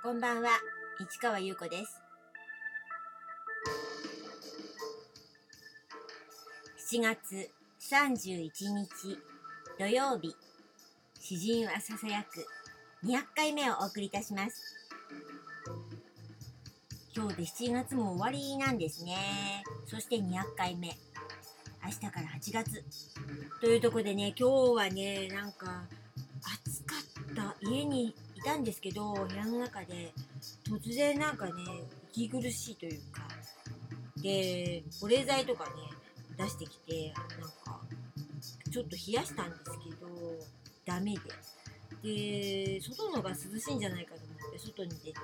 こんばんは、市川優子です。7月31日土曜日、詩人はささやく200回目をお送りいたします。今日で7月も終わりなんですね。そして200回目。明日から8月。というところでね、今日はね、なんか暑かった。家にいたんですけど、部屋の中で突然なんかね、息苦しいというか、で、保冷剤とかね、出してきて、なんか、ちょっと冷やしたんですけど、ダメで。で、外の方が涼しいんじゃないかと思って、外に出て、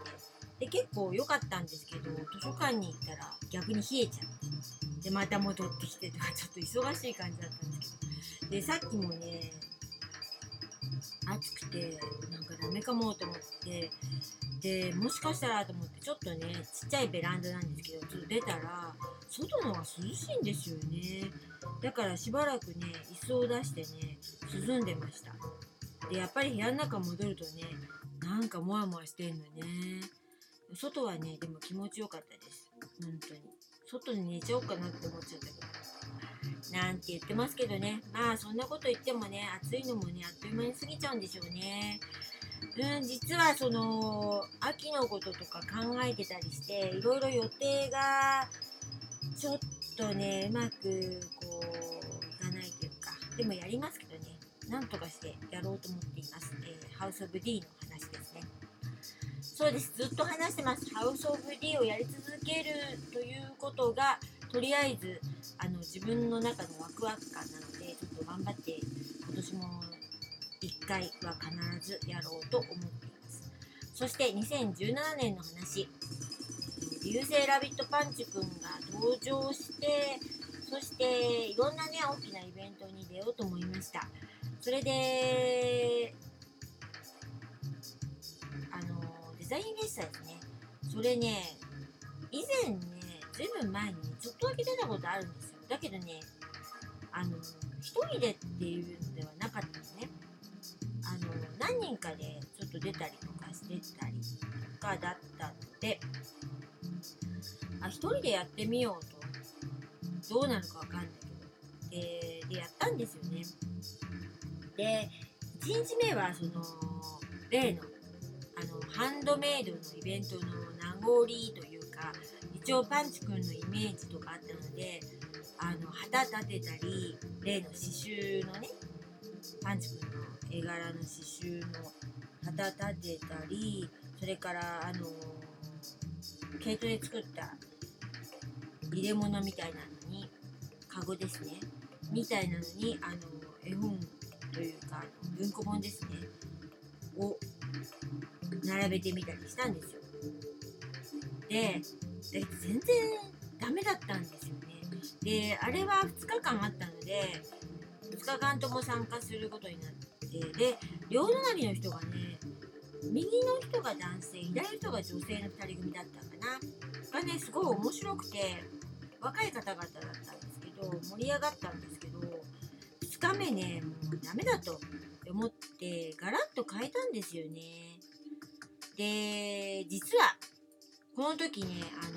で、結構良かったんですけど、図書館に行ったら逆に冷えちゃって、で、また戻ってきてとか、ちょっと忙しい感じだったんですけど、で、さっきもね、暑くて、なんかダメかもと思って、で、もしかしたらと思って、ちょっとね、ちっちゃいベランダなんですけど、ちょっと出たら、外の方が涼しいんですよね。だからしばらくね、椅子を出してね、涼んでました。で、やっぱり部屋の中戻るとね、なんかモワモワしてんのね。外はね、でも気持ちよかったです。本当に。外に寝ちゃおうかなって思っちゃったけど。なんて言ってますけどね。まあそんなこと言ってもね、暑いのもね、あっという間に過ぎちゃうんでしょうね。うん、実はその、秋のこととか考えてたりして、いろいろ予定が、ちょっとね、うまくこう、いかないというか、でもやりますけどね、なんとかしてやろうと思っています。えーハウス・オブ・ディの話ですね。そうです、ずっと話してます。ハウス・オブ・ディをやり続けるということが、とりあえず、あの、自分の中のワクワク感なので、ちょっと頑張って、今年も1回は必ずやろうと思っています。そして、2017年の話。流星ラビットパンチくんが登場して、そしていろんなね、大きなイベントに出ようと思いました。それで、あの、デザインフェスタですね。それね、以前、ずいぶん前にちょっとだけ出たことあるんですよ。だけどね、あの、一人でっていうのではなかったんですね。あの、何人かでちょっと出たりとかしてたりとかだったので、あ、一人でやってみようと。どうなるかわかんないけど。で、で、やったんですよね。で、1日目はその、例の、あの、ハンドメイドのイベントの名残という、一応パンチくんのイメージとかあったので、あの、旗立てたり、例の刺繍のね、パンチくんの絵柄の刺繍の旗立てたり、それから、あの、毛糸で作った入れ物みたいなのに、カゴですね。みたいなのに、あの、絵本というか、文庫本ですね。を並べてみたりしたんですよ。で、で全然ダメだったんですよね。で、あれは2日間あったので、2日間とも参加することになって、で、両隣の人がね、右の人が男性、左の人が女性の2人組だったかな。がね、すごい面白くて、若い方々だったんですけど、盛り上がったんですけど、2日目ね、もうダメだと思って、ガラッと変えたんですよね。で、実は、この時ね、あの、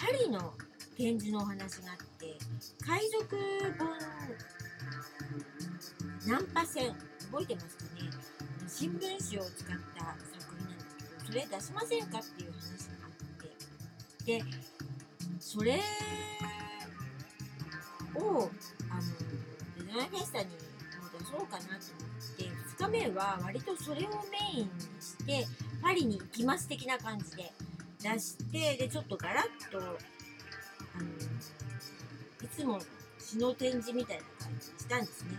パリの展示のお話があって、海賊本ナンパ船、覚えてますかね？新聞紙を使った作品なんですけど、それ出しませんかっていう話があって、で、それを、あの、デザインフェスタにも出そうかなと思って、2日目は割とそれをメインにして、パリに行きます的な感じで出して、で、ちょっとガラッと、あの、いつもの詩の展示みたいな感じにしたんですね。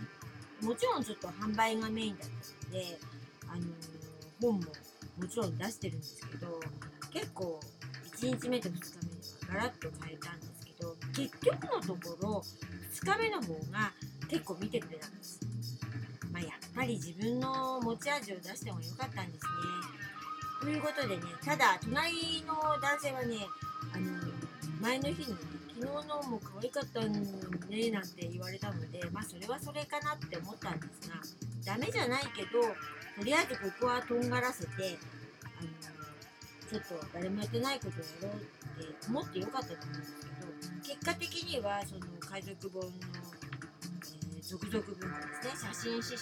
もちろんちょっと販売がメインだったので、あの本ももちろん出してるんですけど、結構1日目と2日目ではガラッと変えたんですけど、結局のところ、2日目の方が結構見てくれたんです。まあ、やっぱり自分の持ち味を出してもよかったんですね。ということでね、ただ、隣の男性はね、あの前の日にね、昨日のも可愛かったね、なんて言われたので、まあ、それはそれかなって思ったんですが、ダメじゃないけど、とりあえずここはとんがらせてあのちょっと誰もやってないことをやろうって思ってよかったと思うんですけど結果的にはその海賊本の、えー続々文庫ですね写真詩集っ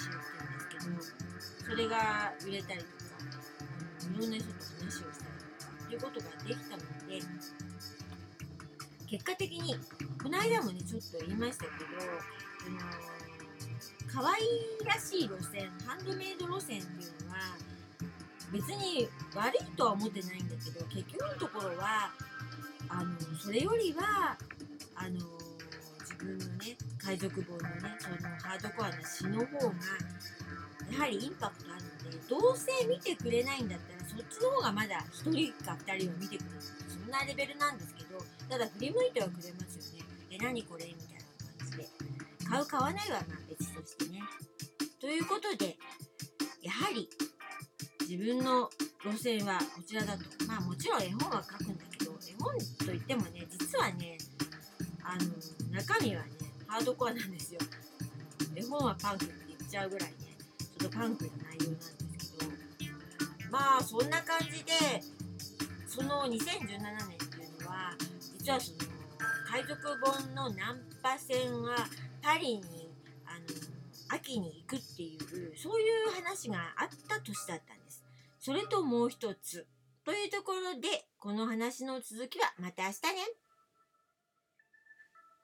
ていうんですけどそれが売れたりとかいろんな人と話をしたりとかっていうことができたので結果的にこの間もねちょっと言いましたけどあの可愛らしい路線ハンドメイド路線っていうのは別に悪いとは思ってないんだけど結局のところはあのそれよりはあの自分のね海賊本のねそのハードコアな詩の方がやはりインパクトあるのでどうせ見てくれないんだったらそっちの方がまだ1人か2人は見てくれる。そんなレベルなんですけどただ振り向いてはくれますよね。え何これ？みたいな感じで。買う買わないはまあ別としてね。ということでやはり自分の路線はこちらだと。まあもちろん絵本は書くんだけど絵本といってもね実はねあの中身はねハードコアなんですよ。絵本はパンクって言っちゃうぐらい。ねちょっとパンクな内容なんですけどまあそんな感じでその2017年っていうのは実はその海賊本のナンパ船はパリにあの秋に行くっていうそういう話があった年だったんです。それともう一つ。というところでこの話の続きはまた明日ね。